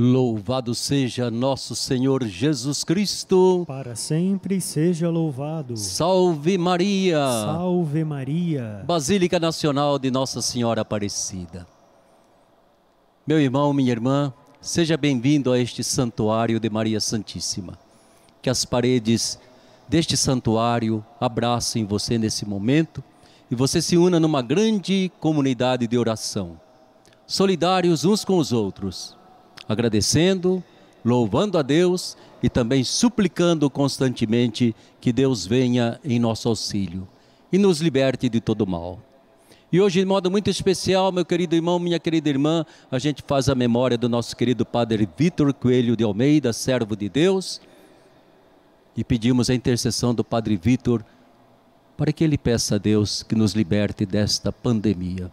Louvado seja nosso Senhor Jesus Cristo. Para sempre seja louvado. Salve Maria. Salve Maria. Basílica Nacional de Nossa Senhora Aparecida. Meu irmão, minha irmã, seja bem-vindo a este santuário de Maria Santíssima. Que as paredes deste santuário abracem você nesse momento e você se una numa grande comunidade de oração, solidários uns com os outros agradecendo, louvando a Deus e também suplicando constantemente que Deus venha em nosso auxílio e nos liberte de todo mal. E hoje, de modo muito especial, meu querido irmão, minha querida irmã, a gente faz a memória do nosso querido Padre Vitor Coelho de Almeida, servo de Deus, e pedimos a intercessão do Padre Vitor para que ele peça a Deus que nos liberte desta pandemia.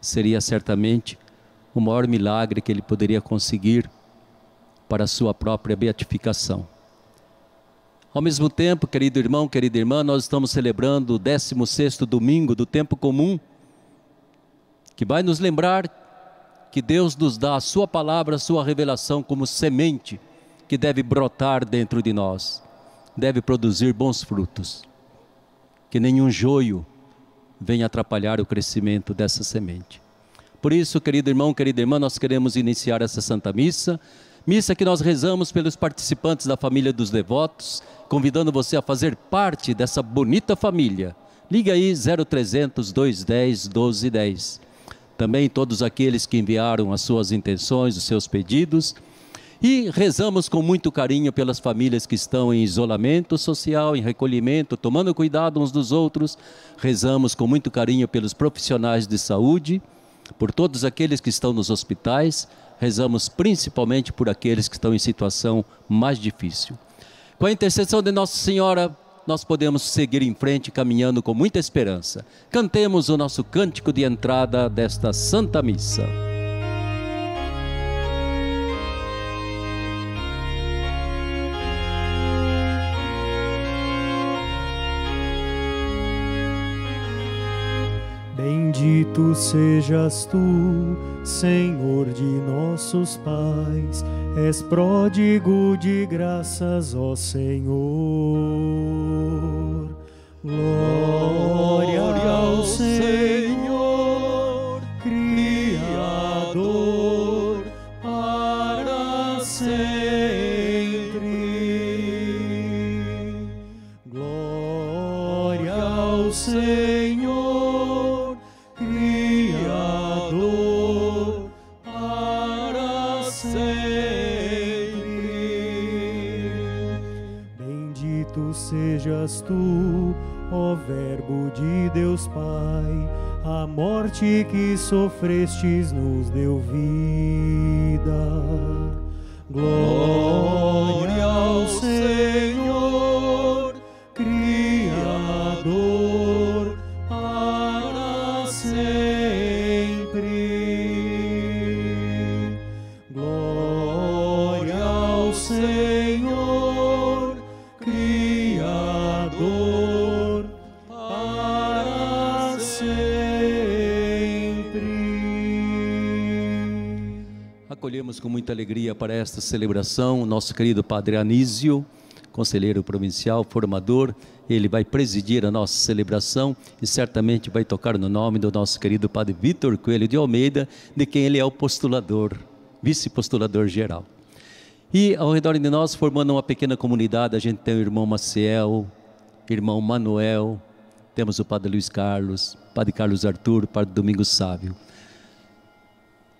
Seria certamente o maior milagre que ele poderia conseguir para a sua própria beatificação. Ao mesmo tempo, querido irmão, querida irmã, nós estamos celebrando o 16º domingo do tempo comum, que vai nos lembrar que Deus nos dá a sua palavra, a sua revelação como semente que deve brotar dentro de nós, deve produzir bons frutos. Que nenhum joio venha atrapalhar o crescimento dessa semente. Por isso, querido irmão, querida irmã, nós queremos iniciar essa Santa Missa. Missa que nós rezamos pelos participantes da família dos devotos, convidando você a fazer parte dessa bonita família. Liga aí 0300 210 1210. Também todos aqueles que enviaram as suas intenções, os seus pedidos. E rezamos com muito carinho pelas famílias que estão em isolamento social, em recolhimento, tomando cuidado uns dos outros. Rezamos com muito carinho pelos profissionais de saúde por todos aqueles que estão nos hospitais, rezamos principalmente por aqueles que estão em situação mais difícil. Com a intercessão de Nossa Senhora, nós podemos seguir em frente caminhando com muita esperança. Cantemos o nosso cântico de entrada desta Santa Missa. Bendito sejas tu, Senhor de nossos pais, és pródigo de graças, ó Senhor. Glória ao Senhor, sejas tu, ó Verbo de Deus Pai, a morte que sofrestes nos deu vida. Glória ao Senhor, muita alegria para esta celebração o nosso querido Padre Anísio, conselheiro provincial, formador. Ele vai presidir a nossa celebração e certamente vai tocar no nome do nosso querido Padre Vitor Coelho de Almeida, de quem ele é o postulador, vice-postulador geral. E ao redor de nós, formando uma pequena comunidade, a gente tem o irmão Maciel, irmão Manuel, temos o Padre Luiz Carlos, Padre Carlos Arthur, Padre Domingos Sávio.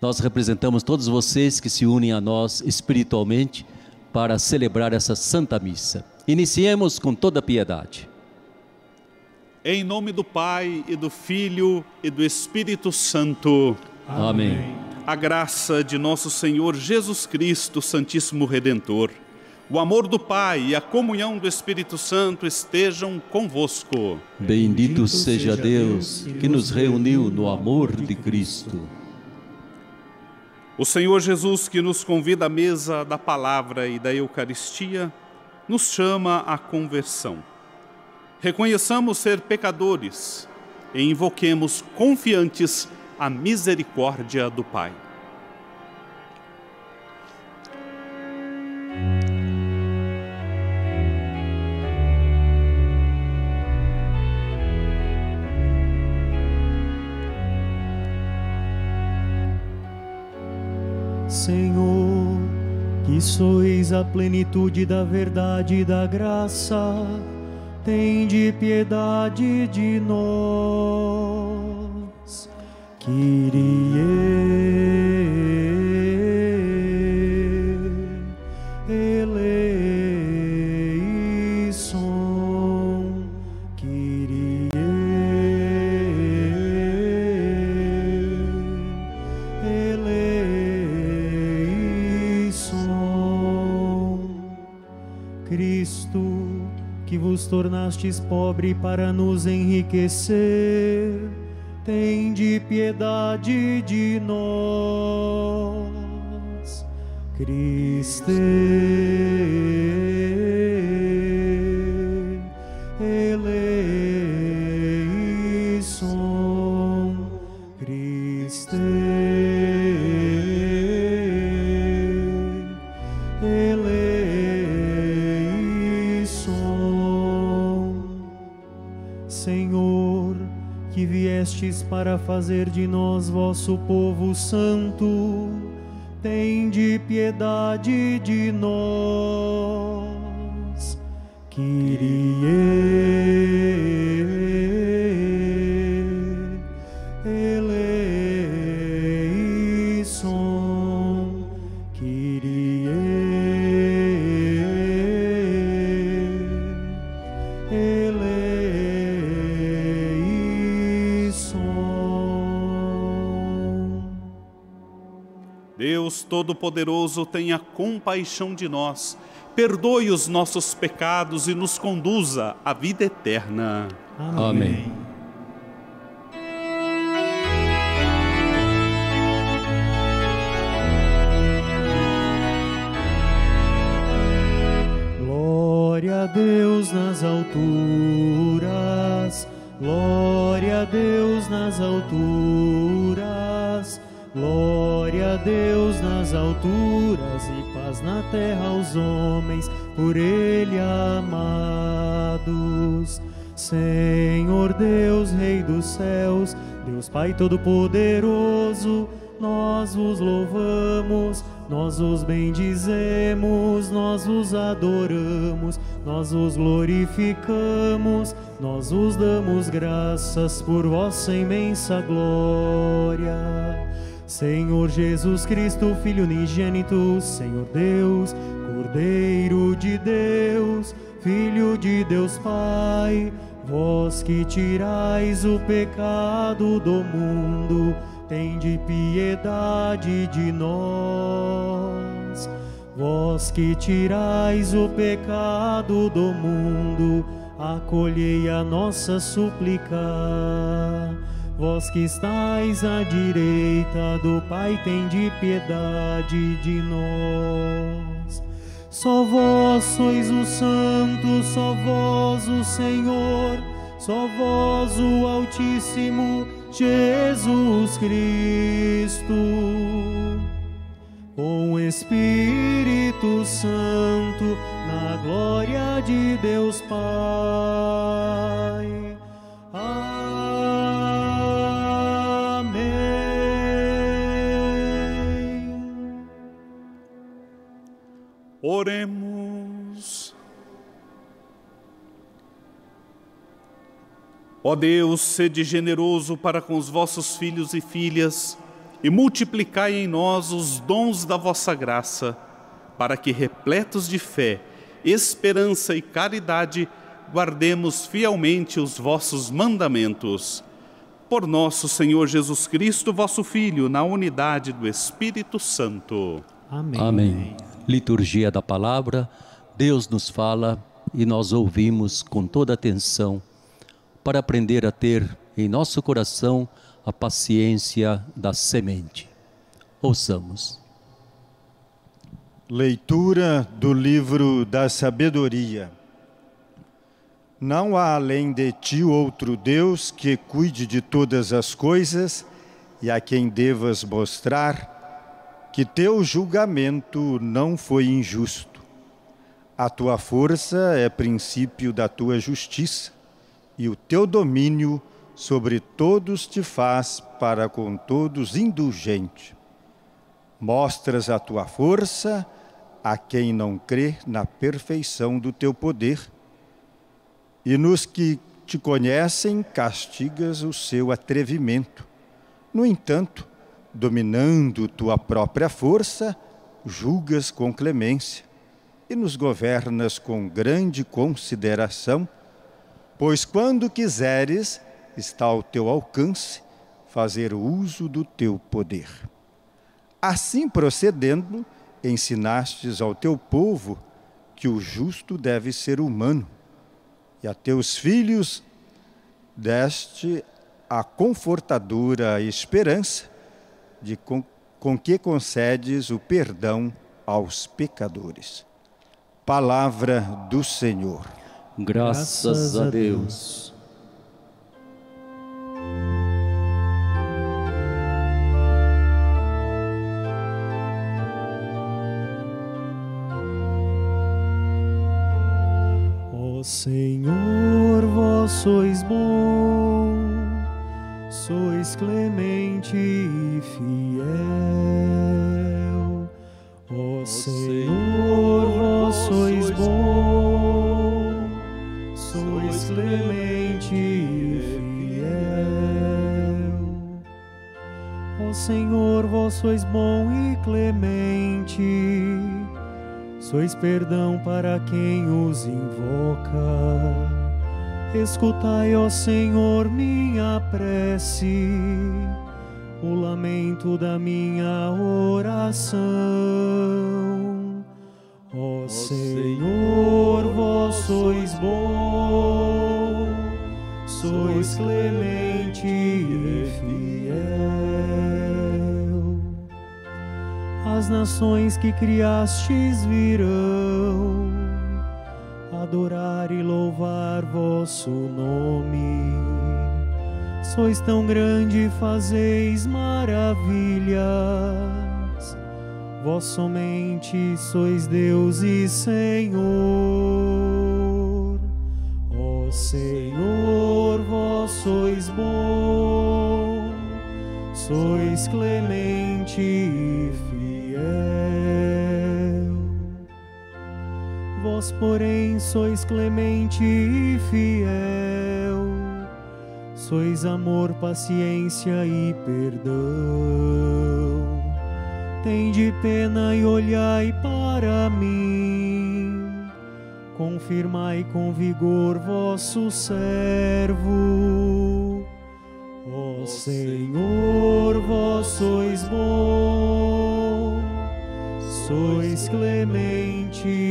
Nós representamos todos vocês que se unem a nós espiritualmente para celebrar essa Santa Missa. Iniciemos com toda piedade. Em nome do Pai e do Filho e do Espírito Santo. Amém. A graça de nosso Senhor Jesus Cristo, Santíssimo Redentor, o amor do Pai e a comunhão do Espírito Santo estejam convosco. Bendito seja Deus que nos reuniu no amor de Cristo. O Senhor Jesus, que nos convida à mesa da palavra e da Eucaristia, nos chama à conversão. Reconheçamos ser pecadores e invoquemos confiantes a misericórdia do Pai. Senhor, que sois a plenitude da verdade e da graça, tende piedade de nós. Kyrie tornastes pobre para nos enriquecer, tende piedade de nós. Cristo para fazer de nós vosso povo santo, tende piedade de nós. Kyrie Todo-Poderoso, tenha compaixão de nós, perdoe os nossos pecados e nos conduza à vida eterna. Amém. Glória a Deus nas alturas, glória a Deus nas alturas, Deus nas alturas e paz na terra aos homens por Ele amados. Senhor Deus, Rei dos céus, Deus Pai Todo-Poderoso, nós vos louvamos, nós os bendizemos, nós os adoramos, nós os glorificamos, nós os damos graças por vossa imensa glória. Senhor Jesus Cristo, Filho unigênito, Senhor Deus, Cordeiro de Deus, Filho de Deus Pai, vós que tirais o pecado do mundo, tende piedade de nós. Vós que tirais o pecado do mundo, acolhei a nossa súplica. Vós que estais à direita do Pai, tende piedade de nós. Só vós sois o Santo, só vós o Senhor, só vós o Altíssimo Jesus Cristo. Com o Espírito Santo, na glória de Deus Pai. Amém. Oremos. Ó Deus, sede generoso para com os vossos filhos e filhas e multiplicai em nós os dons da vossa graça, para que, repletos de fé, esperança e caridade, guardemos fielmente os vossos mandamentos. Por nosso Senhor Jesus Cristo, vosso Filho, na unidade do Espírito Santo. Amém. Amém. Liturgia da palavra, Deus nos fala e nós ouvimos com toda atenção para aprender a ter em nosso coração a paciência da semente. Ouçamos. Leitura do livro da sabedoria. Não há além de ti outro Deus que cuide de todas as coisas e a quem devas mostrar que teu julgamento não foi injusto. A tua força é princípio da tua justiça e o teu domínio sobre todos te faz para com todos indulgente. Mostras a tua força a quem não crê na perfeição do teu poder. E nos que te conhecem, castigas o seu atrevimento. No entanto, dominando tua própria força, julgas com clemência e nos governas com grande consideração, pois quando quiseres, está ao teu alcance fazer uso do teu poder. Assim procedendo, ensinastes ao teu povo que o justo deve ser humano, e a teus filhos deste a confortadora esperança de com, com que concedes o perdão aos pecadores. Palavra do Senhor. Graças a Deus. Ó Senhor, vós sois bom, sois clemente e fiel. Ó Senhor, vós sois bom, sois clemente e fiel. Ó Senhor, vós sois bom e clemente, sois perdão para quem os invoca. Escutai, ó Senhor, minha prece, o lamento da minha oração. Ó Senhor, vós sois bom, sois clemente e fiel. As nações que criastes virão adorar e louvar vosso nome. Sois tão grande, e fazeis maravilhas. Vós somente sois Deus e Senhor. Ó Senhor, vós sois bom, sois clemente Vós, porém, sois clemente e fiel, sois amor, paciência e perdão. Tende pena e olhai para mim, confirmai com vigor vosso servo. Ó Senhor, vós sois bom, sois clemente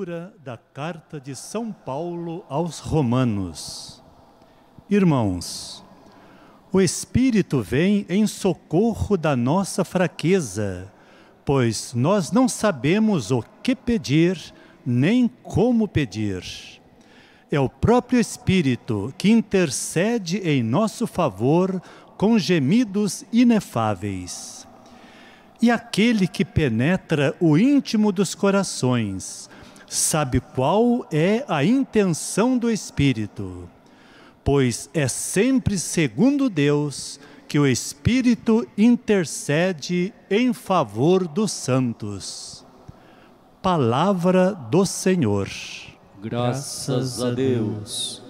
Leitura da Carta de São Paulo aos Romanos. Irmãos, o Espírito vem em socorro da nossa fraqueza, pois nós não sabemos o que pedir nem como pedir. É o próprio Espírito que intercede em nosso favor com gemidos inefáveis. E aquele que penetra o íntimo dos corações, sabe qual é a intenção do Espírito, pois é sempre segundo Deus que o Espírito intercede em favor dos santos. Palavra do Senhor. Graças a Deus.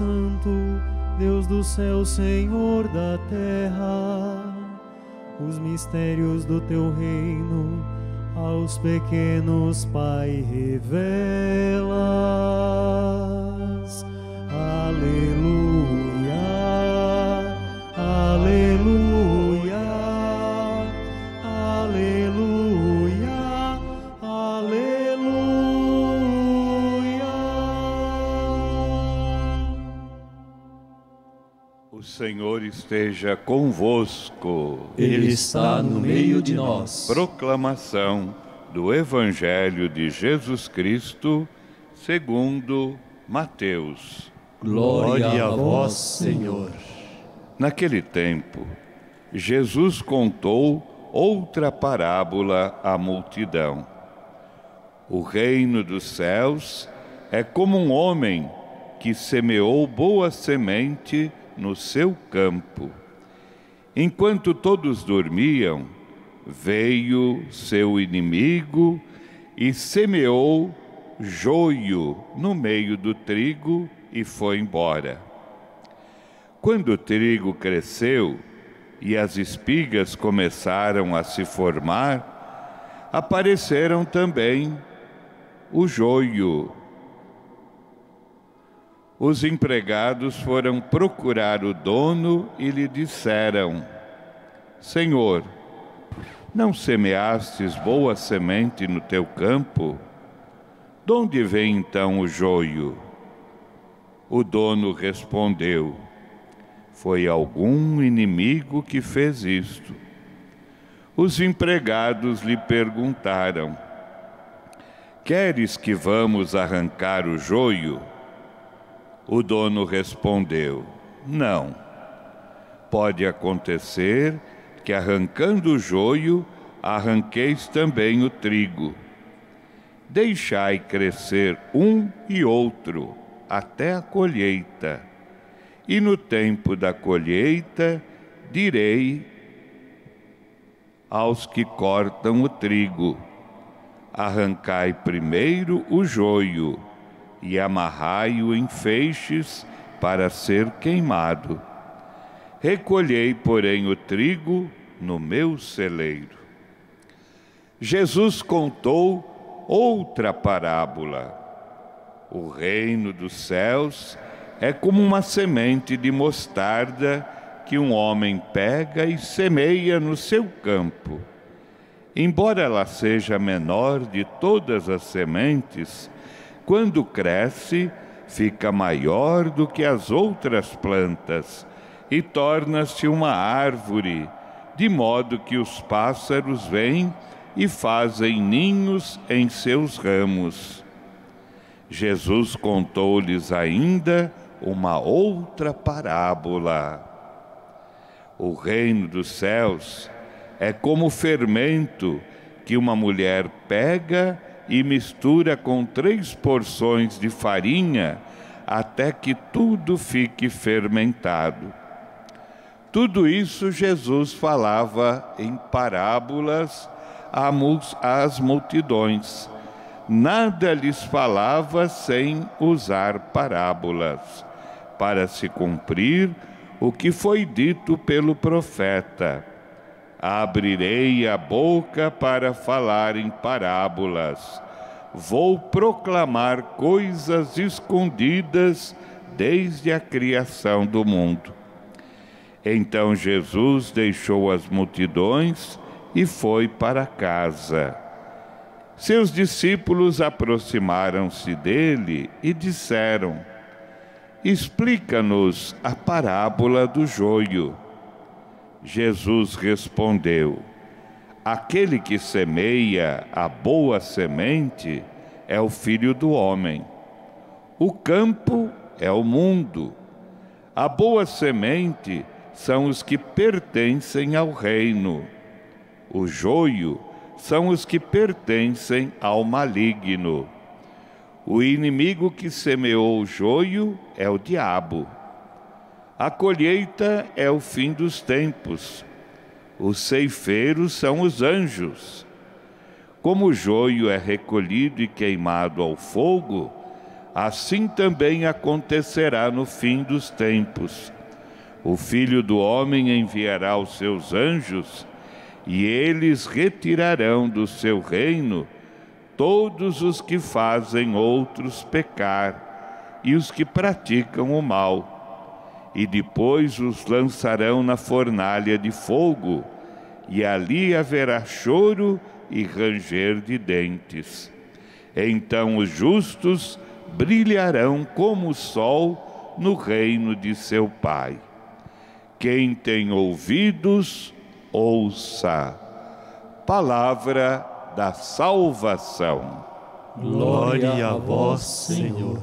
Santo, Deus do céu, Senhor da terra. Os mistérios do teu reino aos pequenos, Pai, revelas. Aleluia, esteja convosco. Ele está no meio de nós. Proclamação do Evangelho de Jesus Cristo, segundo Mateus. Glória a vós, Senhor. Naquele tempo, Jesus contou outra parábola à multidão. O reino dos céus é como um homem que semeou boa semente no seu campo. Enquanto todos dormiam, veio seu inimigo e semeou joio no meio do trigo e foi embora. Quando o trigo cresceu e as espigas começaram a se formar, apareceram também o joio. Os empregados foram procurar o dono e lhe disseram: Senhor, não semeastes boa semente no teu campo? De onde vem então o joio? O dono respondeu: Foi algum inimigo que fez isto. Os empregados lhe perguntaram: Queres que vamos arrancar o joio? O dono respondeu: Não. Pode acontecer que arrancando o joio, arranqueis também o trigo. Deixai crescer um e outro até a colheita. E no tempo da colheita, direi aos que cortam o trigo: arrancai primeiro o joio e amarrai-o em feixes para ser queimado. Recolhei, porém, o trigo no meu celeiro. Jesus contou outra parábola. O reino dos céus é como uma semente de mostarda que um homem pega e semeia no seu campo. Embora ela seja menor de todas as sementes, quando cresce, fica maior do que as outras plantas e torna-se uma árvore, de modo que os pássaros vêm e fazem ninhos em seus ramos. Jesus contou-lhes ainda uma outra parábola. O reino dos céus é como fermento que uma mulher pega e mistura com três porções de farinha até que tudo fique fermentado. Tudo isso Jesus falava em parábolas às multidões. Nada lhes falava sem usar parábolas, para se cumprir o que foi dito pelo profeta. Abrirei a boca para falar em parábolas. Vou proclamar coisas escondidas desde a criação do mundo. Então Jesus deixou as multidões e foi para casa. Seus discípulos aproximaram-se dele e disseram: Explica-nos a parábola do joio. Jesus respondeu: Aquele que semeia a boa semente é o filho do homem. O campo é o mundo. A boa semente são os que pertencem ao reino. O joio são os que pertencem ao maligno. O inimigo que semeou o joio é o diabo. A colheita é o fim dos tempos. Os ceifeiros são os anjos. Como o joio é recolhido e queimado ao fogo, assim também acontecerá no fim dos tempos. O filho do homem enviará os seus anjos e eles retirarão do seu reino todos os que fazem outros pecar e os que praticam o mal, e depois os lançarão na fornalha de fogo, e ali haverá choro e ranger de dentes. Então os justos brilharão como o sol no reino de seu Pai. Quem tem ouvidos, ouça. Palavra da salvação. Glória a vós, Senhor.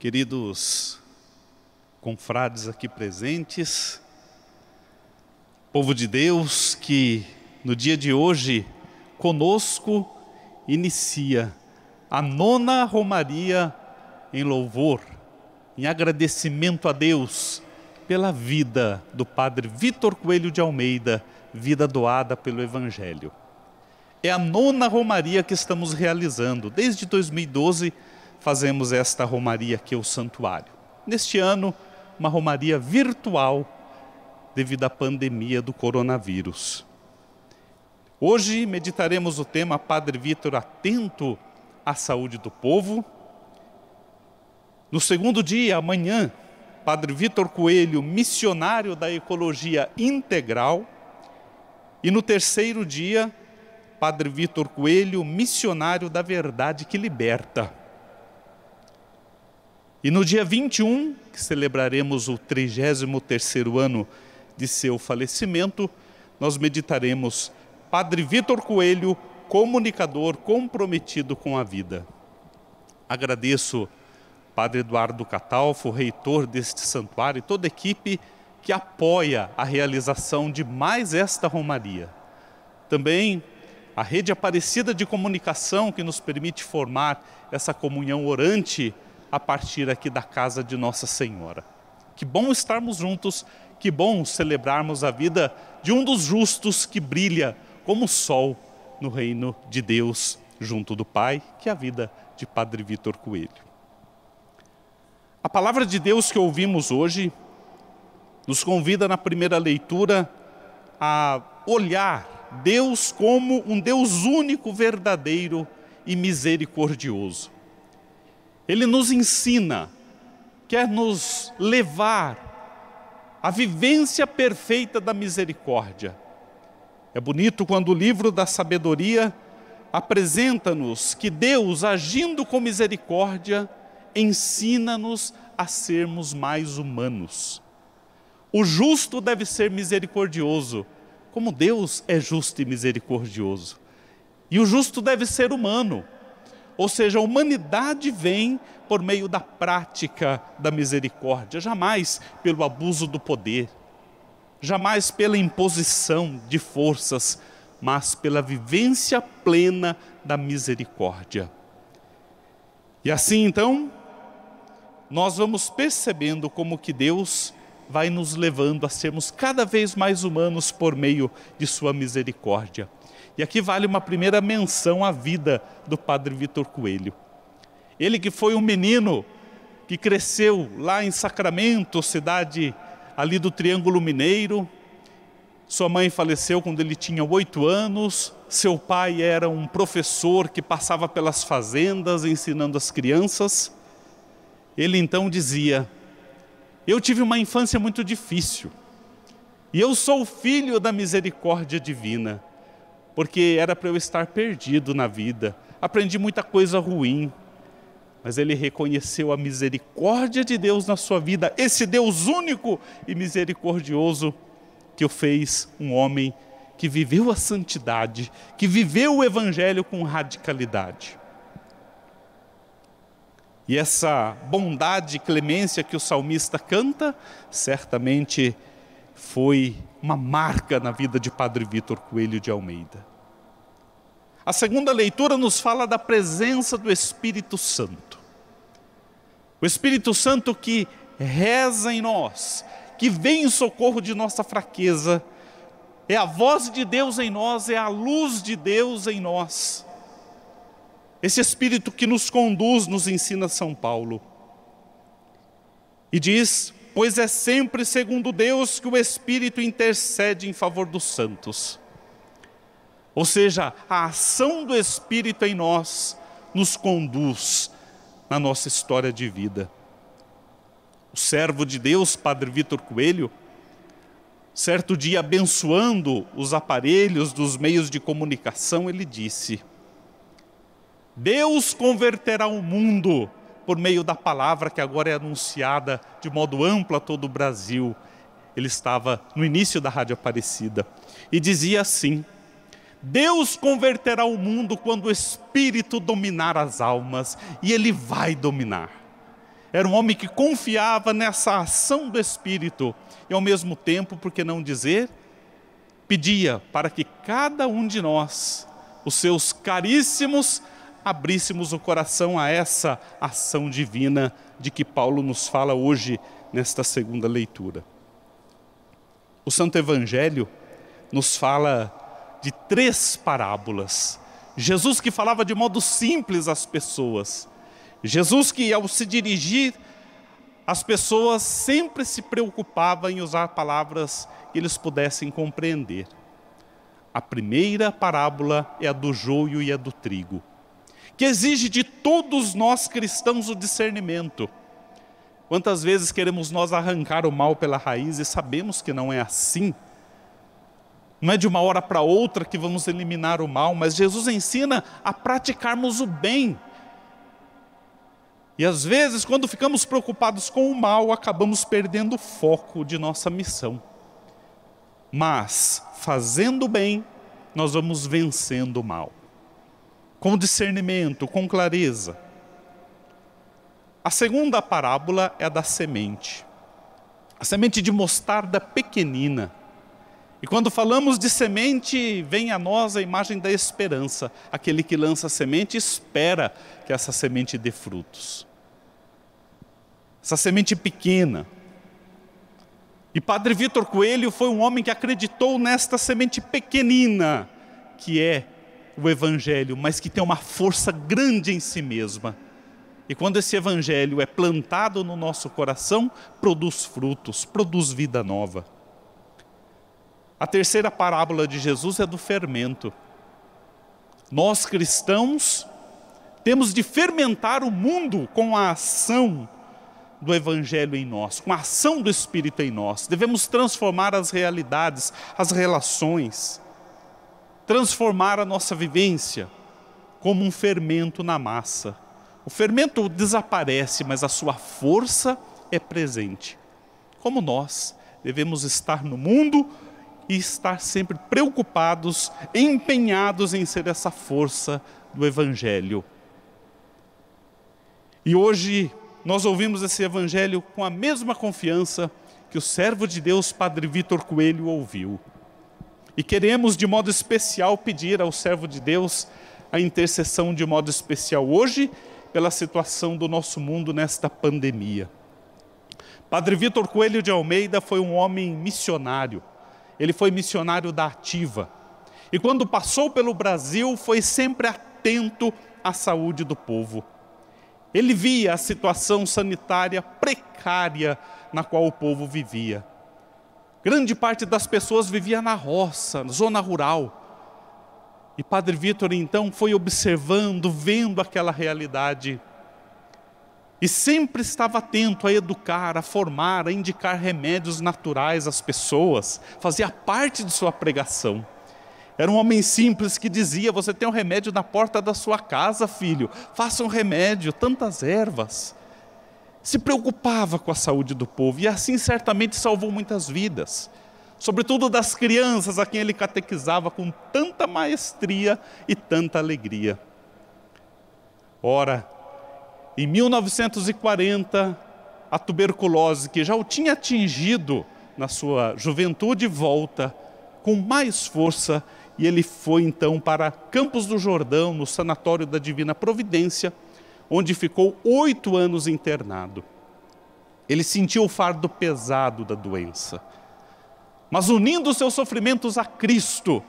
Queridos confrades aqui presentes, povo de Deus que no dia de hoje conosco inicia a nona romaria em louvor, em agradecimento a Deus pela vida do Padre Vitor Coelho de Almeida, vida doada pelo Evangelho. É a nona romaria que estamos realizando. Desde 2012 fazemos esta romaria aqui ao santuário. Neste ano, uma romaria virtual devido à pandemia do coronavírus. Hoje meditaremos o tema Padre Vitor atento à saúde do povo. No segundo dia, amanhã, Padre Vitor Coelho, missionário da ecologia integral. E no terceiro dia, Padre Vitor Coelho, missionário da verdade que liberta. E no dia 21, que celebraremos o 33º ano de seu falecimento, nós meditaremos Padre Vitor Coelho, comunicador comprometido com a vida. Agradeço Padre Eduardo Catalfo, reitor deste santuário, e toda a equipe que apoia a realização de mais esta romaria. Também a rede Aparecida de Comunicação, que nos permite formar essa comunhão orante a partir aqui da casa de Nossa Senhora. Que bom estarmos juntos, que bom celebrarmos a vida de um dos justos que brilha como o sol no reino de Deus, junto do Pai, que é a vida de Padre Vitor Coelho. A palavra de Deus que ouvimos hoje nos convida na primeira leitura a olhar Deus como um Deus único, verdadeiro e misericordioso. Ele nos ensina, quer nos levar à vivência perfeita da misericórdia é bonito quando o livro da sabedoria apresenta-nos que Deus, agindo com misericórdia, ensina-nos a sermos mais humanos. O justo deve ser misericordioso, como Deus é justo e misericordioso. E o justo deve ser humano, ou seja, a humanidade vem por meio da prática da misericórdia, jamais pelo abuso do poder jamais pela imposição de forças, mas pela vivência plena da misericórdia. E assim então, nós vamos percebendo como que Deus vai nos levando a sermos cada vez mais humanos por meio de sua misericórdia. E aqui vale uma primeira menção à vida do Padre Vitor Coelho. Ele que foi um menino que cresceu lá em Sacramento, cidade ali do Triângulo Mineiro. Sua mãe faleceu quando ele tinha oito anos. Seu pai era um professor que passava pelas fazendas ensinando as crianças. Ele então dizia: Eu tive uma infância muito difícil. E eu sou filho da misericórdia divina, porque era para eu estar perdido na vida. Aprendi muita coisa ruim, mas ele reconheceu a misericórdia de Deus na sua vida, esse Deus único e misericordioso que o fez um homem que viveu a santidade, que viveu o evangelho com radicalidade. E essa bondade e clemência que o salmista canta, certamente foi uma marca na vida de Padre Vitor Coelho de Almeida. A segunda leitura nos fala da presença do Espírito Santo. O Espírito Santo que reza em nós, que vem em socorro de nossa fraqueza, é a voz de Deus em nós, é a luz de Deus em nós. Esse Espírito que nos conduz, nos ensina São Paulo. E diz: Pois é sempre segundo Deus que o Espírito intercede em favor dos santos. Ou seja, a ação do Espírito em nós nos conduz na nossa história de vida. O servo de Deus, Padre Vitor Coelho, certo dia abençoando os aparelhos dos meios de comunicação, ele disse: Deus converterá o mundo por meio da palavra que agora é anunciada de modo amplo a todo o Brasil. Ele estava no início da Rádio Aparecida e dizia assim: Deus converterá o mundo quando o Espírito dominar as almas, e Ele vai dominar. Era um homem que confiava nessa ação do Espírito, e ao mesmo tempo, por que não dizer, pedia para que cada um de nós, os seus caríssimos, abríssemos o coração a essa ação divina de que Paulo nos fala hoje nesta segunda leitura. O Santo Evangelho nos fala de três parábolas. Jesus que falava de modo simples às pessoas. Jesus que ao se dirigir às pessoas sempre se preocupava em usar palavras que eles pudessem compreender. A primeira parábola é a do joio e a do trigo, que exige de todos nós cristãos o discernimento. Quantas vezes queremos nós arrancar o mal pela raiz e sabemos que não é assim? Não é de uma hora para outra que vamos eliminar o mal, mas Jesus ensina a praticarmos o bem. E às vezes, quando ficamos preocupados com o mal, acabamos perdendo o foco de nossa missão. Mas, fazendo o bem, nós vamos vencendo o mal. Com discernimento, com clareza. A segunda parábola é a da semente. A semente de mostarda pequenina e quando falamos de semente, vem a nós a imagem da esperança. Aquele que lança semente espera que essa semente dê frutos. Essa semente pequena. E Padre Vitor Coelho foi um homem que acreditou nesta semente pequenina, que é o Evangelho, mas que tem uma força grande em si mesma. E quando esse Evangelho é plantado no nosso coração, produz frutos, produz vida nova. A terceira parábola de Jesus é do fermento. Nós cristãos temos de fermentar o mundo com a ação do Evangelho em nós, com a ação do Espírito em nós. Devemos transformar as realidades, as relações, transformar a nossa vivência como um fermento na massa. O fermento desaparece, mas a sua força é presente. Como nós devemos estar no mundo e estar sempre preocupados, empenhados em ser essa força do Evangelho. E hoje nós ouvimos esse Evangelho com a mesma confiança que o servo de Deus, Padre Vitor Coelho, ouviu. E queremos, de modo especial, pedir ao servo de Deus a intercessão de modo especial hoje pela situação do nosso mundo nesta pandemia. Padre Vitor Coelho de Almeida foi um homem missionário ele foi missionário da ativa. E quando passou pelo Brasil, foi sempre atento à saúde do povo. Ele via a situação sanitária precária na qual o povo vivia. Grande parte das pessoas vivia na roça, na zona rural. E Padre Vitor então foi observando, vendo aquela realidade e sempre estava atento a educar, a formar, a indicar remédios naturais às pessoas, fazia parte de sua pregação. Era um homem simples que dizia: Você tem um remédio na porta da sua casa, filho, faça um remédio, tantas ervas. Se preocupava com a saúde do povo e assim certamente salvou muitas vidas, sobretudo das crianças a quem ele catequizava com tanta maestria e tanta alegria. Ora, em 1940, a tuberculose, que já o tinha atingido na sua juventude, volta com mais força e ele foi então para Campos do Jordão, no Sanatório da Divina Providência, onde ficou oito anos internado. Ele sentiu o fardo pesado da doença. mas unindo seus sofrimentos a Cristo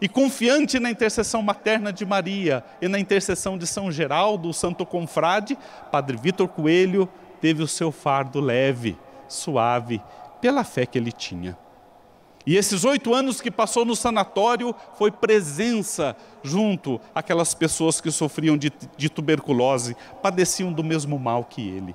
e confiante na intercessão materna de Maria e na intercessão de São Geraldo, o santo confrade, Padre Vitor Coelho teve o seu fardo leve, suave, pela fé que ele tinha. E esses oito anos que passou no sanatório foi presença junto àquelas pessoas que sofriam de, de tuberculose, padeciam do mesmo mal que ele.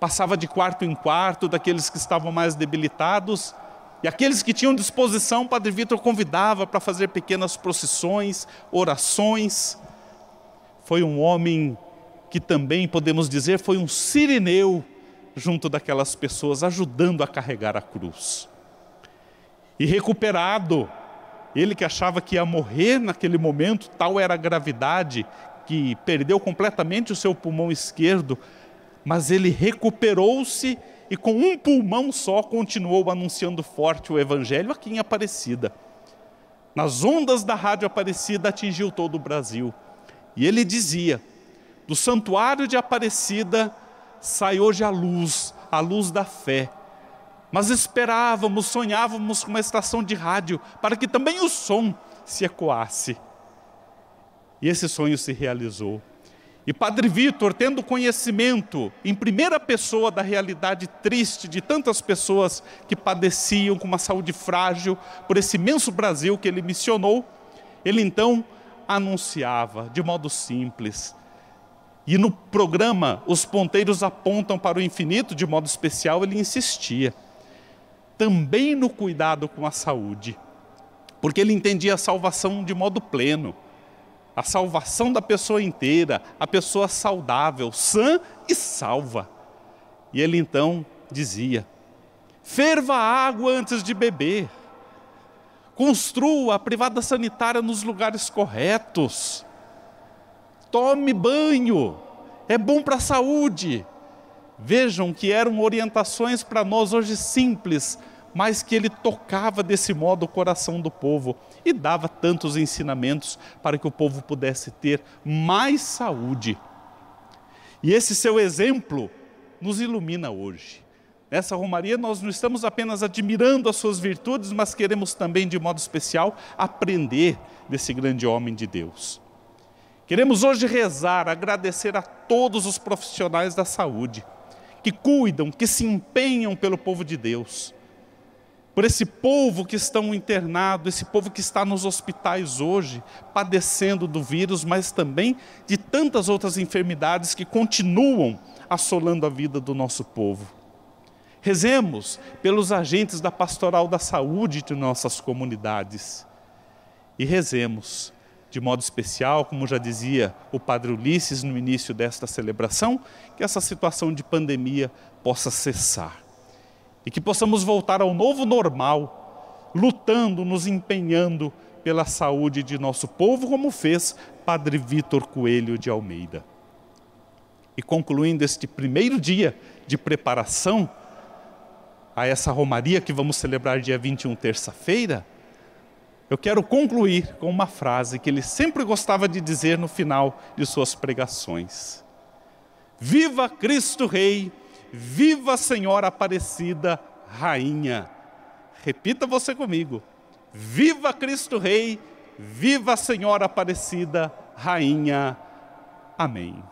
Passava de quarto em quarto daqueles que estavam mais debilitados, e aqueles que tinham disposição, Padre Vitor convidava para fazer pequenas procissões, orações. Foi um homem que também, podemos dizer, foi um sirineu junto daquelas pessoas, ajudando a carregar a cruz e recuperado. Ele que achava que ia morrer naquele momento, tal era a gravidade, que perdeu completamente o seu pulmão esquerdo, mas ele recuperou-se e com um pulmão só continuou anunciando forte o evangelho aqui em Aparecida. Nas ondas da rádio Aparecida atingiu todo o Brasil. E ele dizia: do santuário de Aparecida sai hoje a luz, a luz da fé mas esperávamos, sonhávamos com uma estação de rádio para que também o som se ecoasse. E esse sonho se realizou. E Padre Vitor, tendo conhecimento em primeira pessoa da realidade triste de tantas pessoas que padeciam com uma saúde frágil por esse imenso Brasil que ele missionou, ele então anunciava de modo simples. E no programa Os Ponteiros Apontam para o Infinito, de modo especial, ele insistia também no cuidado com a saúde, porque ele entendia a salvação de modo pleno, a salvação da pessoa inteira, a pessoa saudável, sã e salva. E ele então dizia: ferva a água antes de beber, construa a privada sanitária nos lugares corretos, tome banho, é bom para a saúde. Vejam que eram orientações para nós hoje simples, mas que ele tocava desse modo o coração do povo e dava tantos ensinamentos para que o povo pudesse ter mais saúde. E esse seu exemplo nos ilumina hoje. Nessa Romaria, nós não estamos apenas admirando as suas virtudes, mas queremos também, de modo especial, aprender desse grande homem de Deus. Queremos hoje rezar, agradecer a todos os profissionais da saúde que cuidam, que se empenham pelo povo de Deus. Por esse povo que estão internado, esse povo que está nos hospitais hoje, padecendo do vírus, mas também de tantas outras enfermidades que continuam assolando a vida do nosso povo. Rezemos pelos agentes da pastoral da saúde de nossas comunidades. E rezemos de modo especial, como já dizia o Padre Ulisses no início desta celebração, que essa situação de pandemia possa cessar e que possamos voltar ao novo normal, lutando, nos empenhando pela saúde de nosso povo, como fez Padre Vitor Coelho de Almeida. E concluindo este primeiro dia de preparação a essa romaria que vamos celebrar dia 21, terça-feira, eu quero concluir com uma frase que ele sempre gostava de dizer no final de suas pregações: Viva Cristo Rei, viva Senhora Aparecida, Rainha. Repita você comigo: Viva Cristo Rei, viva Senhora Aparecida, Rainha. Amém.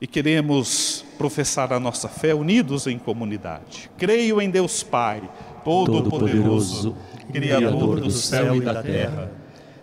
e queremos professar a nossa fé unidos em comunidade. Creio em Deus Pai, Todo-Poderoso, Criador do céu e da terra,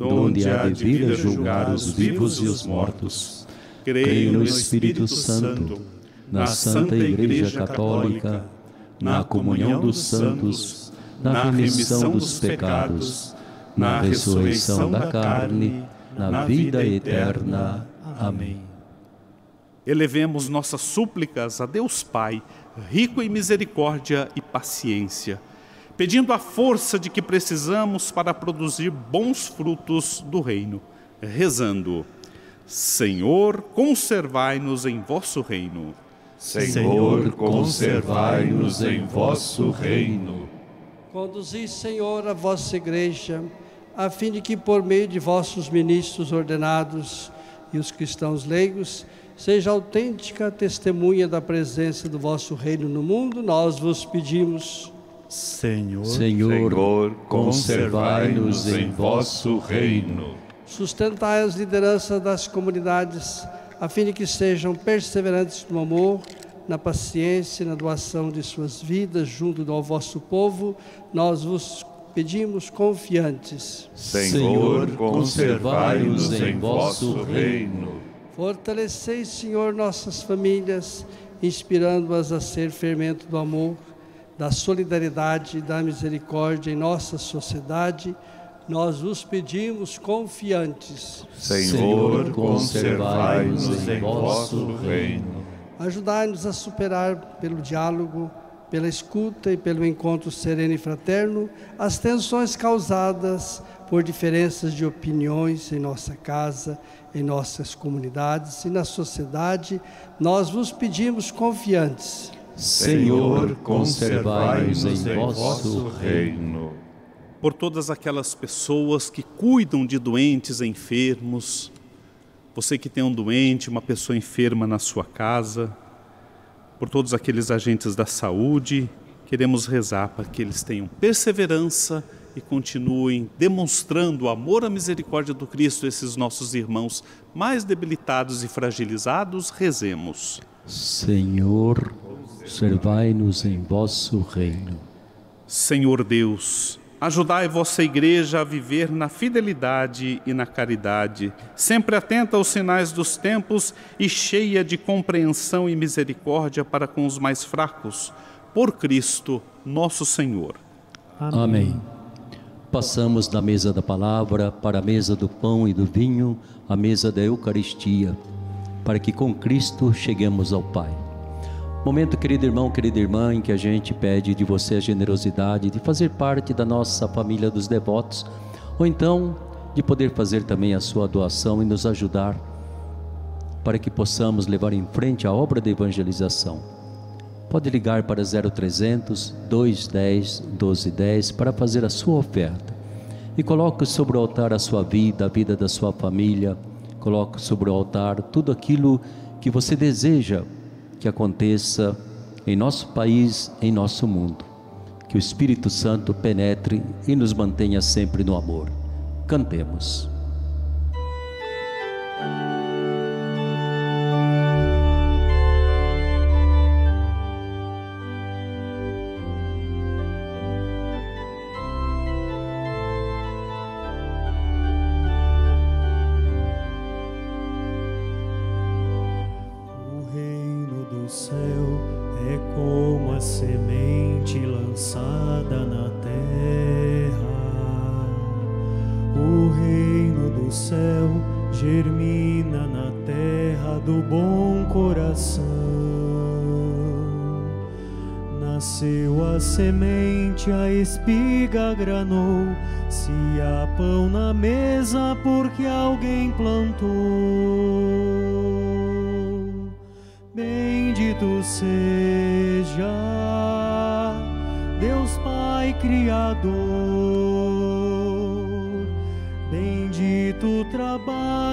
donde há de vir a julgar os vivos e os mortos. Creio no Espírito Santo, na Santa Igreja Católica, na comunhão dos santos, na remissão dos pecados, na ressurreição da carne, na vida eterna. Amém. Elevemos nossas súplicas a Deus Pai, rico em misericórdia e paciência, pedindo a força de que precisamos para produzir bons frutos do reino, rezando: Senhor, conservai-nos em vosso reino. Senhor, conservai-nos em vosso reino. Conduzi, Senhor, a vossa igreja, a fim de que, por meio de vossos ministros ordenados e os cristãos leigos, seja autêntica testemunha da presença do vosso reino no mundo, nós vos pedimos. Senhor, Senhor, conservai-nos em vosso reino. Sustentai as lideranças das comunidades, a fim de que sejam perseverantes no amor, na paciência e na doação de suas vidas junto ao vosso povo, nós vos pedimos confiantes. Senhor, conservai-nos em vosso reino. Fortalecei, Senhor, nossas famílias, inspirando-as a ser fermento do amor, da solidariedade e da misericórdia em nossa sociedade. Nós vos pedimos confiantes. Senhor, conservai-nos em vosso reino. Ajudai-nos a superar pelo diálogo, pela escuta e pelo encontro sereno e fraterno as tensões causadas por diferenças de opiniões em nossa casa, em nossas comunidades e na sociedade. Nós vos pedimos confiantes. Senhor, conservai-nos em vosso reino. Por todas aquelas pessoas que cuidam de doentes, enfermos, você que tem um doente, uma pessoa enferma na sua casa, por todos aqueles agentes da saúde, queremos rezar para que eles tenham perseverança e continuem demonstrando o amor, a misericórdia do Cristo esses nossos irmãos mais debilitados e fragilizados. Rezemos. Senhor, servai-nos em vosso reino. Senhor Deus, ajudai vossa igreja a viver na fidelidade e na caridade, sempre atenta aos sinais dos tempos e cheia de compreensão e misericórdia para com os mais fracos. Por Cristo, nosso Senhor. Amém. Passamos da mesa da palavra para a mesa do pão e do vinho, a mesa da Eucaristia, para que com Cristo cheguemos ao Pai. Momento, querido irmão, querida irmã, em que a gente pede de você a generosidade de fazer parte da nossa família dos devotos, ou então de poder fazer também a sua doação e nos ajudar para que possamos levar em frente a obra de evangelização. Pode ligar para 0300 210 1210 para fazer a sua oferta. E coloque sobre o altar a sua vida, a vida da sua família. Coloque sobre o altar tudo aquilo que você deseja que aconteça em nosso país, em nosso mundo. Que o Espírito Santo penetre e nos mantenha sempre no amor. Cantemos.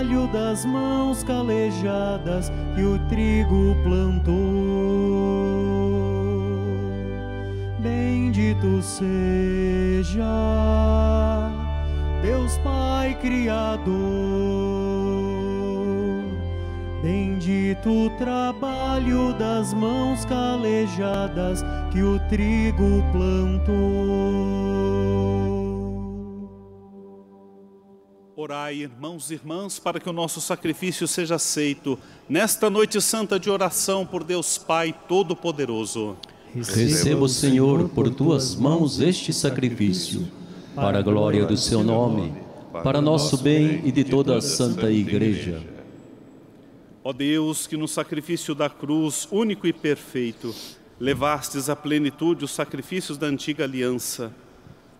Trabalho das mãos calejadas que o trigo plantou. Bendito seja Deus Pai Criador. Bendito o trabalho das mãos calejadas que o trigo plantou. Orai, irmãos e irmãs, para que o nosso sacrifício seja aceito nesta noite santa de oração por Deus Pai Todo-Poderoso. Receba, Senhor, por tuas mãos este sacrifício, para a glória do seu nome, para nosso bem e de toda a santa igreja. Ó Deus, que no sacrifício da cruz, único e perfeito, levastes à plenitude os sacrifícios da antiga aliança,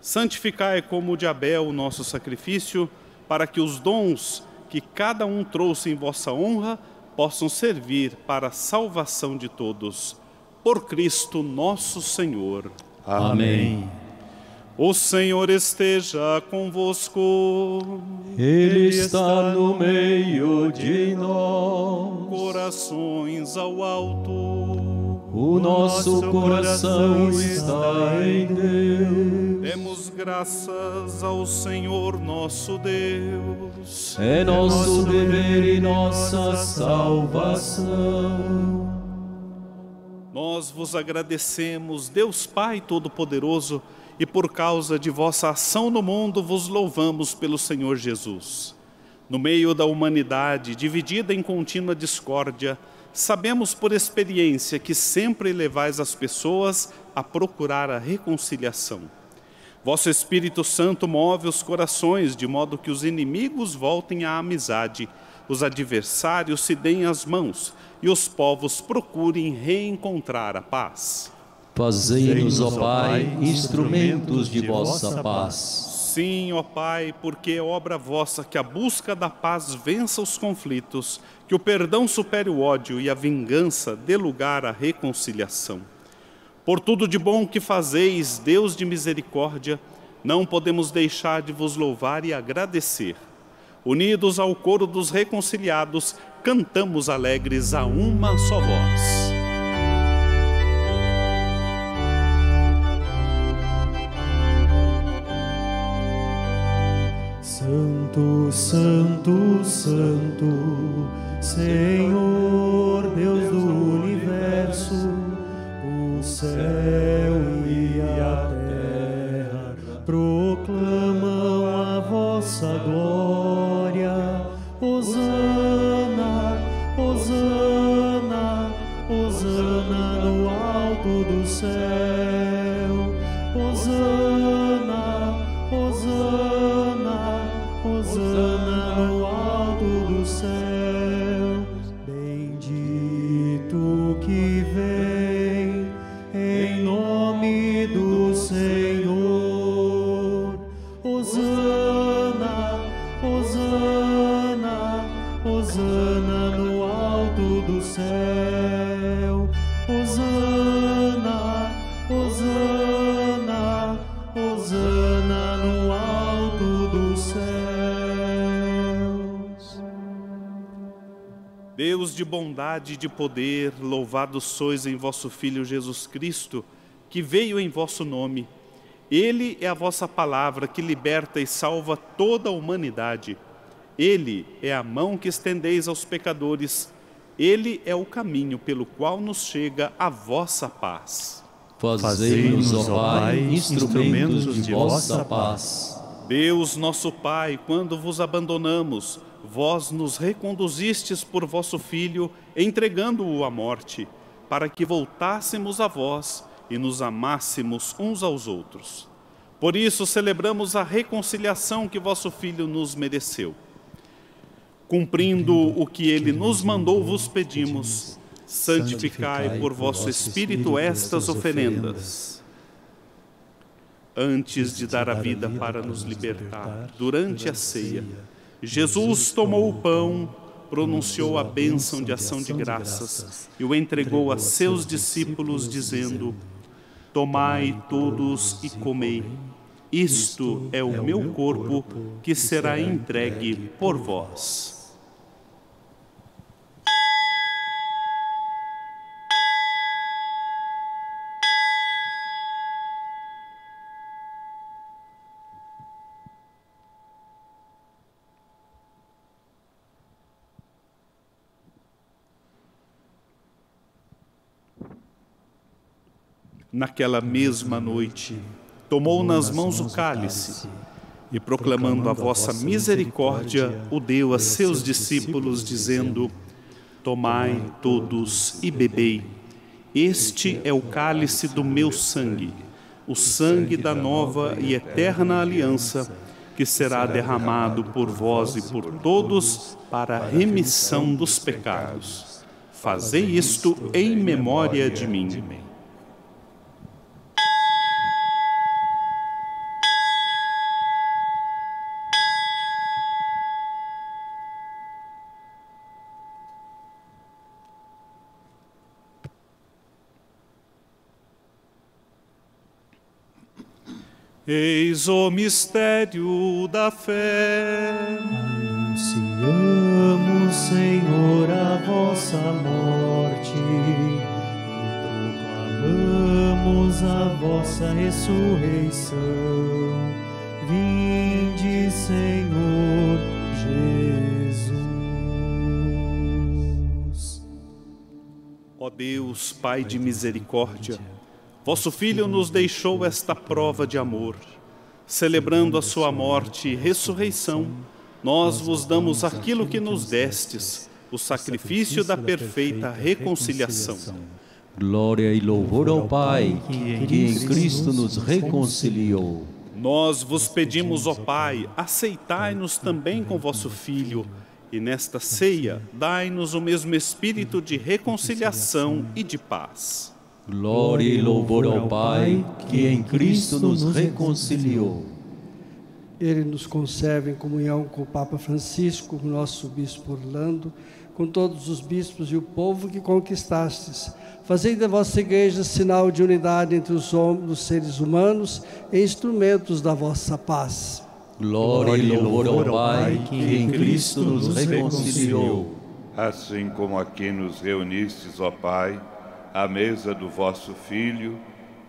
santificai como o de Abel o nosso sacrifício, para que os dons que cada um trouxe em vossa honra possam servir para a salvação de todos. Por Cristo nosso Senhor. Amém. O Senhor esteja convosco. Ele está no meio de nós. Corações ao alto. O nosso coração está em Deus. Demos graças ao Senhor nosso Deus. É nosso dever e nossa salvação. Nós vos agradecemos, Deus Pai Todo-Poderoso, e por causa de vossa ação no mundo vos louvamos pelo Senhor Jesus. No meio da humanidade, dividida em contínua discórdia, sabemos por experiência que sempre levais as pessoas a procurar a reconciliação. Vosso Espírito Santo move os corações de modo que os inimigos voltem à amizade, os adversários se deem as mãos e os povos procurem reencontrar a paz. Fazei-nos, ó Pai, instrumentos de vossa paz. Sim, ó Pai, porque é obra vossa que a busca da paz vença os conflitos, que o perdão supere o ódio e a vingança dê lugar à reconciliação. Por tudo de bom que fazeis, Deus de misericórdia, não podemos deixar de vos louvar e agradecer. Unidos ao coro dos reconciliados, cantamos alegres a uma só voz. Santo, Santo, Santo, Senhor Deus do universo, o céu e a terra proclamam a vossa glória. Deus de bondade e de poder, louvado sois em vosso Filho Jesus Cristo, que veio em vosso nome. Ele é a vossa palavra que liberta e salva toda a humanidade. Ele é a mão que estendeis aos pecadores. Ele é o caminho pelo qual nos chega a vossa paz. Fazei-nos, ó Pai, instrumentos de vossa paz. Deus nosso Pai, quando vos abandonamos, vós nos reconduzistes por vosso Filho, entregando-o à morte, para que voltássemos a vós e nos amássemos uns aos outros. Por isso celebramos a reconciliação que vosso Filho nos mereceu. Cumprindo o que ele nos mandou, vos pedimos, santificai por vosso Espírito estas oferendas antes de dar a vida para nos libertar, durante a ceia, Jesus tomou o pão, pronunciou a bênção de ação de graças e o entregou a seus discípulos, dizendo: Tomai todos e comei. Isto é o meu corpo que será entregue por vós. Naquela mesma noite, tomou nas mãos o cálice e, proclamando a vossa misericórdia, o deu a seus discípulos, dizendo: Tomai todos e bebei. Este é o cálice do meu sangue, o sangue da nova e eterna aliança, que será derramado por vós e por todos para a remissão dos pecados. Fazei isto em memória de mim. Eis o mistério da fé. Anunciamos, Senhor, a vossa morte e proclamamos a vossa ressurreição. Vinde, Senhor Jesus. Ó Deus, Pai de misericórdia, Vosso Filho nos deixou esta prova de amor. Celebrando a sua morte e ressurreição, nós vos damos aquilo que nos destes, o sacrifício da perfeita reconciliação. Glória e louvor ao Pai, que em Cristo nos reconciliou. Nós vos pedimos, ó Pai, aceitai-nos também com vosso Filho, e nesta ceia dai-nos o mesmo espírito de reconciliação e de paz. Glória e louvor ao Pai, que em Cristo nos reconciliou. Ele nos conserve em comunhão com o Papa Francisco, com o nosso bispo Orlando, com todos os bispos e o povo que conquistastes. Fazei da vossa igreja sinal de unidade entre os, homens, os seres humanos e instrumentos da vossa paz. Glória e louvor ao Pai, que em Cristo nos reconciliou. Assim como aqui nos reunistes, ó Pai, à mesa do vosso Filho,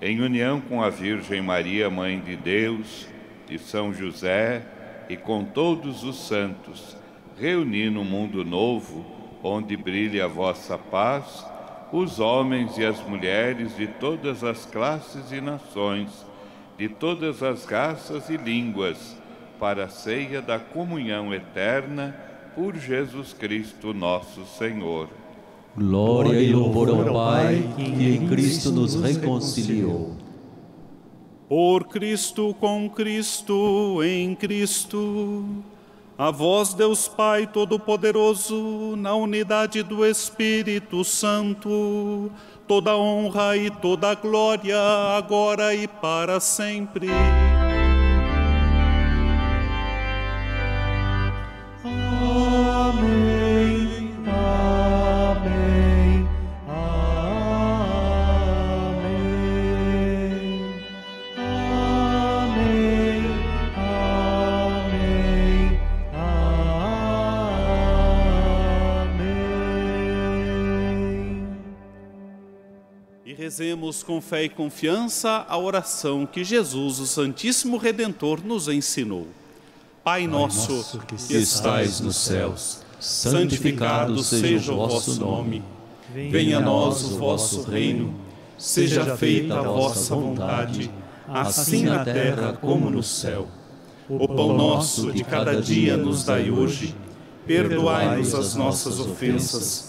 em união com a Virgem Maria, Mãe de Deus, e São José, e com todos os santos, reuni no mundo novo, onde brilha a vossa paz, os homens e as mulheres de todas as classes e nações, de todas as raças e línguas, para a ceia da comunhão eterna, por Jesus Cristo nosso Senhor. Glória e louvor ao Pai, que em Cristo nos reconciliou. Por Cristo, com Cristo, em Cristo. A vós, Deus Pai Todo-Poderoso, na unidade do Espírito Santo, toda honra e toda glória, agora e para sempre. Rezemos com fé e confiança a oração que Jesus, o Santíssimo Redentor, nos ensinou. Pai nosso, Que estais nos céus, santificado seja o vosso nome. Venha a nós o vosso reino. Seja feita a vossa vontade, assim na terra como no céu. O pão nosso de cada dia nos dai hoje. Perdoai-nos as nossas ofensas,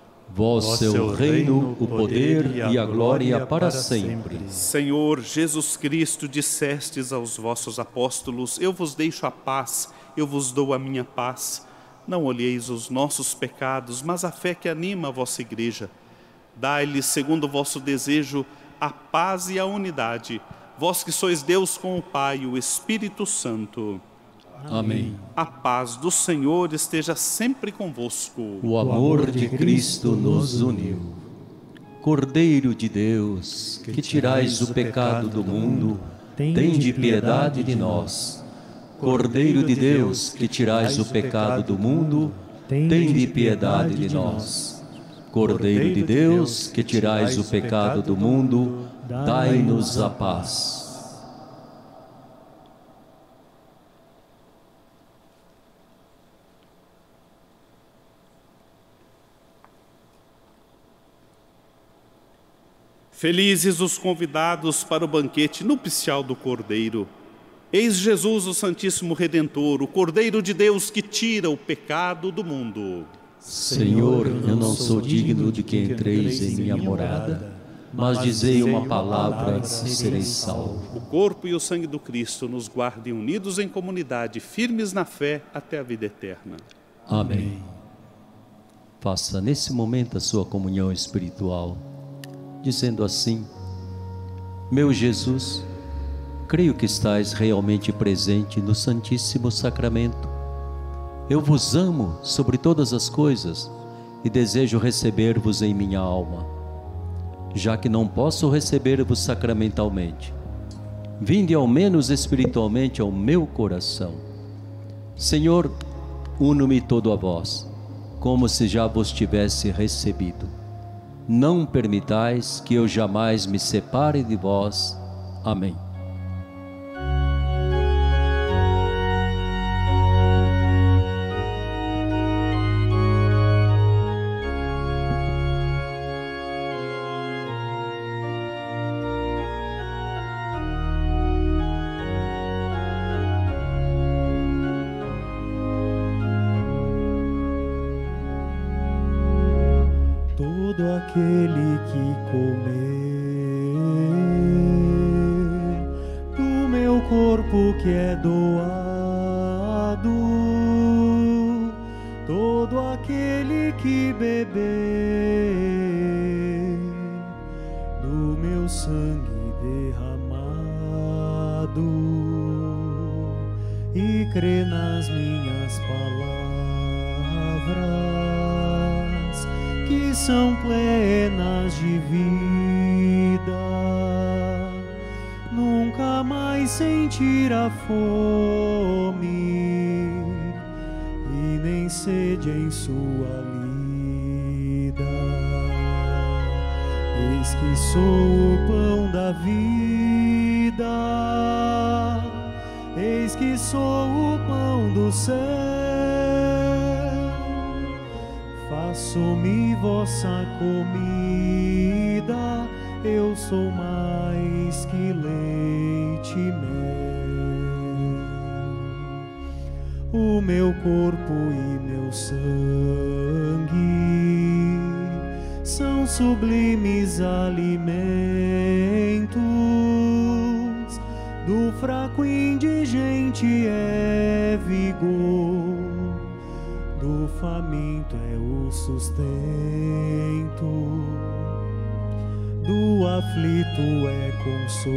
É o reino, o poder e a glória para sempre. Senhor Jesus Cristo, dissestes aos vossos apóstolos: Eu vos deixo a paz, eu vos dou a minha paz. Não olheis os nossos pecados, mas a fé que anima a vossa igreja. Dai-lhes, segundo o vosso desejo, a paz e a unidade. Vós que sois Deus com o Pai e o Espírito Santo. Amém. A paz do Senhor esteja sempre convosco. O amor de Cristo nos uniu. Cordeiro de Deus, que tirais o pecado do mundo, tende piedade de nós. Cordeiro de Deus, que tirais o pecado do mundo, tende piedade de nós. Cordeiro de Deus, que tirais o pecado do mundo, dai-nos a paz. Felizes os convidados para o banquete nupcial do Cordeiro. Eis Jesus, o Santíssimo Redentor, o Cordeiro de Deus que tira o pecado do mundo. Senhor, eu não sou digno de que entreis em minha morada, mas dizei uma palavra e serei salvo. O corpo e o sangue do Cristo nos guardem unidos em comunidade, firmes na fé até a vida eterna. Amém. Faça nesse momento a sua comunhão espiritual dizendo assim: Meu Jesus, creio que estás realmente presente no Santíssimo Sacramento. Eu vos amo sobre todas as coisas e desejo receber-vos em minha alma. Já que não posso receber-vos sacramentalmente, vinde ao menos espiritualmente ao meu coração. Senhor, uno-me todo a vós, como se já vos tivesse recebido não permitais que eu jamais me separe de vós. Amém. Faço-me vossa comida, eu sou mais que leite e mel. O meu corpo e meu sangue são sublimes alimentos, do fraco indigente é faminto é o sustento, do aflito é consolo,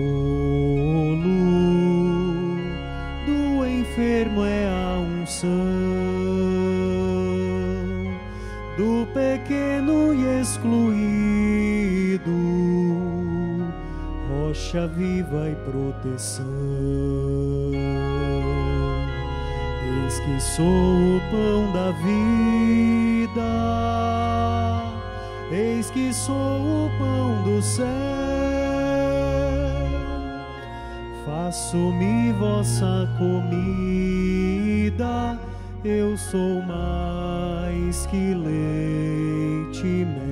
do enfermo é a unção, do pequeno e excluído, rocha viva e proteção. Eis que sou o pão da vida, eis que sou o pão do céu. Faço-me vossa comida, eu sou mais que leite e mel.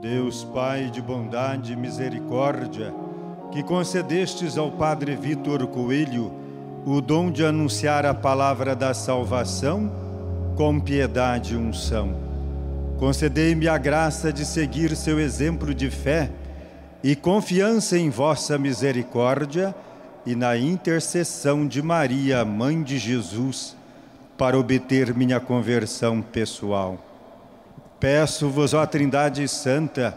Deus Pai de bondade e misericórdia, que concedestes ao Padre Vitor Coelho o dom de anunciar a palavra da salvação com piedade e unção. Concedei-me a graça de seguir seu exemplo de fé e confiança em vossa misericórdia e na intercessão de Maria, Mãe de Jesus, para obter minha conversão pessoal. Peço-vos, ó Trindade Santa,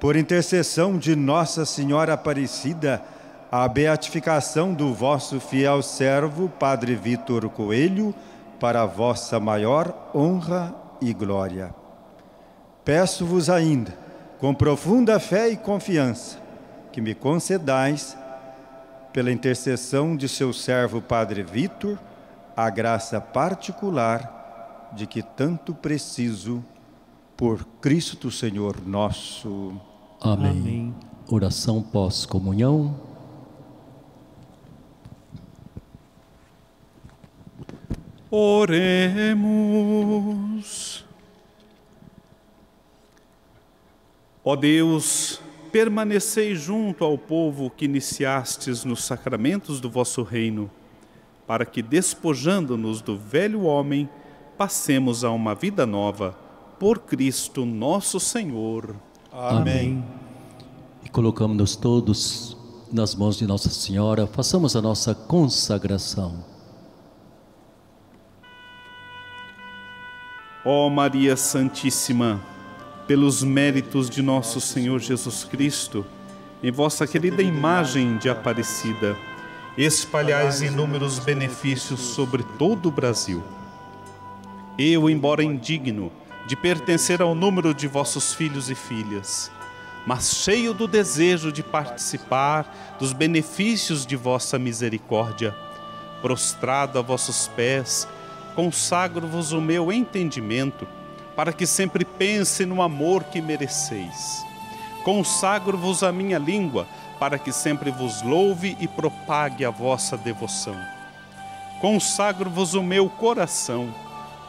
por intercessão de Nossa Senhora Aparecida, a beatificação do vosso fiel servo, Padre Vitor Coelho, para vossa maior honra e glória. Peço-vos ainda, com profunda fé e confiança, que me concedais, pela intercessão de seu servo Padre Vitor, a graça particular de que tanto preciso por Cristo Senhor nosso. Amém. Amém. Oração pós-comunhão. Oremos. Ó Deus, permanecei junto ao povo que iniciastes nos sacramentos do vosso reino, para que, despojando-nos do velho homem, passemos a uma vida nova, por Cristo nosso Senhor. Amém. E colocamos-nos todos nas mãos de Nossa Senhora, façamos a nossa consagração. Ó Maria Santíssima, pelos méritos de nosso Senhor Jesus Cristo, em vossa querida imagem de Aparecida, espalhais inúmeros benefícios sobre todo o Brasil. Eu, embora indigno de pertencer ao número de vossos filhos e filhas, mas cheio do desejo de participar dos benefícios de vossa misericórdia, prostrado a vossos pés, consagro-vos o meu entendimento, para que sempre pense no amor que mereceis. Consagro-vos a minha língua, para que sempre vos louve e propague a vossa devoção. Consagro-vos o meu coração,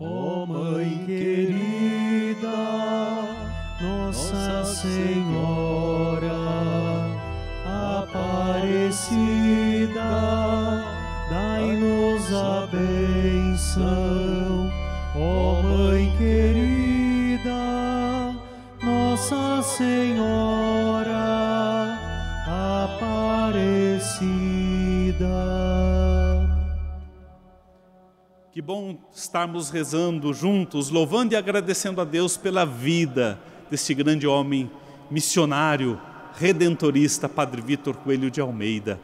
ó Mãe querida, Nossa Senhora Aparecida, dai-nos a benção, ó Mãe querida, Nossa Senhora Aparecida. Que bom estarmos rezando juntos, louvando e agradecendo a Deus pela vida deste grande homem missionário, redentorista, Padre Vitor Coelho de Almeida.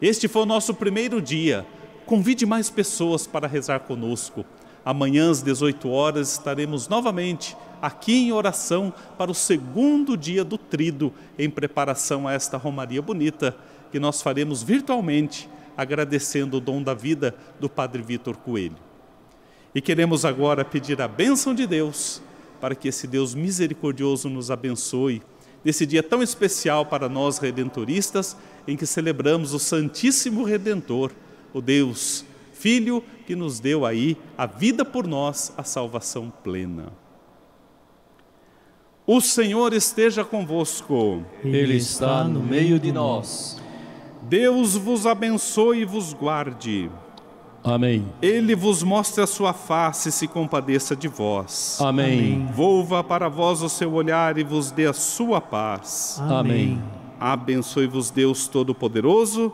Este foi o nosso primeiro dia. Convide mais pessoas para rezar conosco. Amanhã às 18 horas estaremos novamente aqui em oração para o segundo dia do Trido, em preparação a esta Romaria bonita que nós faremos virtualmente, agradecendo o dom da vida do Padre Vitor Coelho. E queremos agora pedir a bênção de Deus, para que esse Deus misericordioso nos abençoe nesse dia tão especial para nós redentoristas, em que celebramos o Santíssimo Redentor, o Deus Filho que nos deu aí a vida por nós, a salvação plena. O Senhor esteja convosco. Ele está no meio de nós. Deus vos abençoe e vos guarde. Amém. Ele vos mostre a sua face e se compadeça de vós. Amém. Volva para vós o seu olhar e vos dê a sua paz. Amém. Abençoe-vos Deus Todo-Poderoso,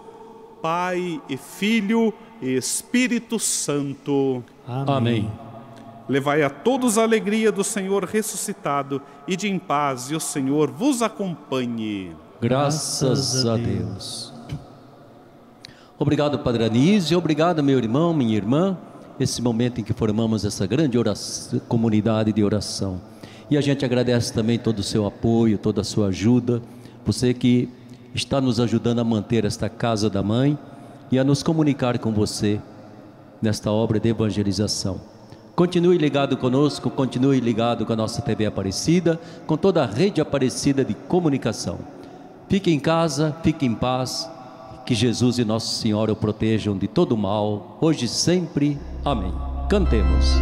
Pai e Filho e Espírito Santo. Amém. Levai a todos a alegria do Senhor ressuscitado e de em paz, e o Senhor vos acompanhe. Graças a Deus. Obrigado, Padre Anísio. Obrigado, meu irmão, minha irmã. Esse momento em que formamos essa grande oração, comunidade de oração. E a gente agradece também todo o seu apoio, toda a sua ajuda. Você que está nos ajudando a manter esta casa da mãe e a nos comunicar com você nesta obra de evangelização. Continue ligado conosco, continue ligado com a nossa TV Aparecida, com toda a rede Aparecida de comunicação. Fique em casa, fique em paz, que Jesus e Nossa Senhora o protejam de todo mal, hoje e sempre. Amém. Cantemos.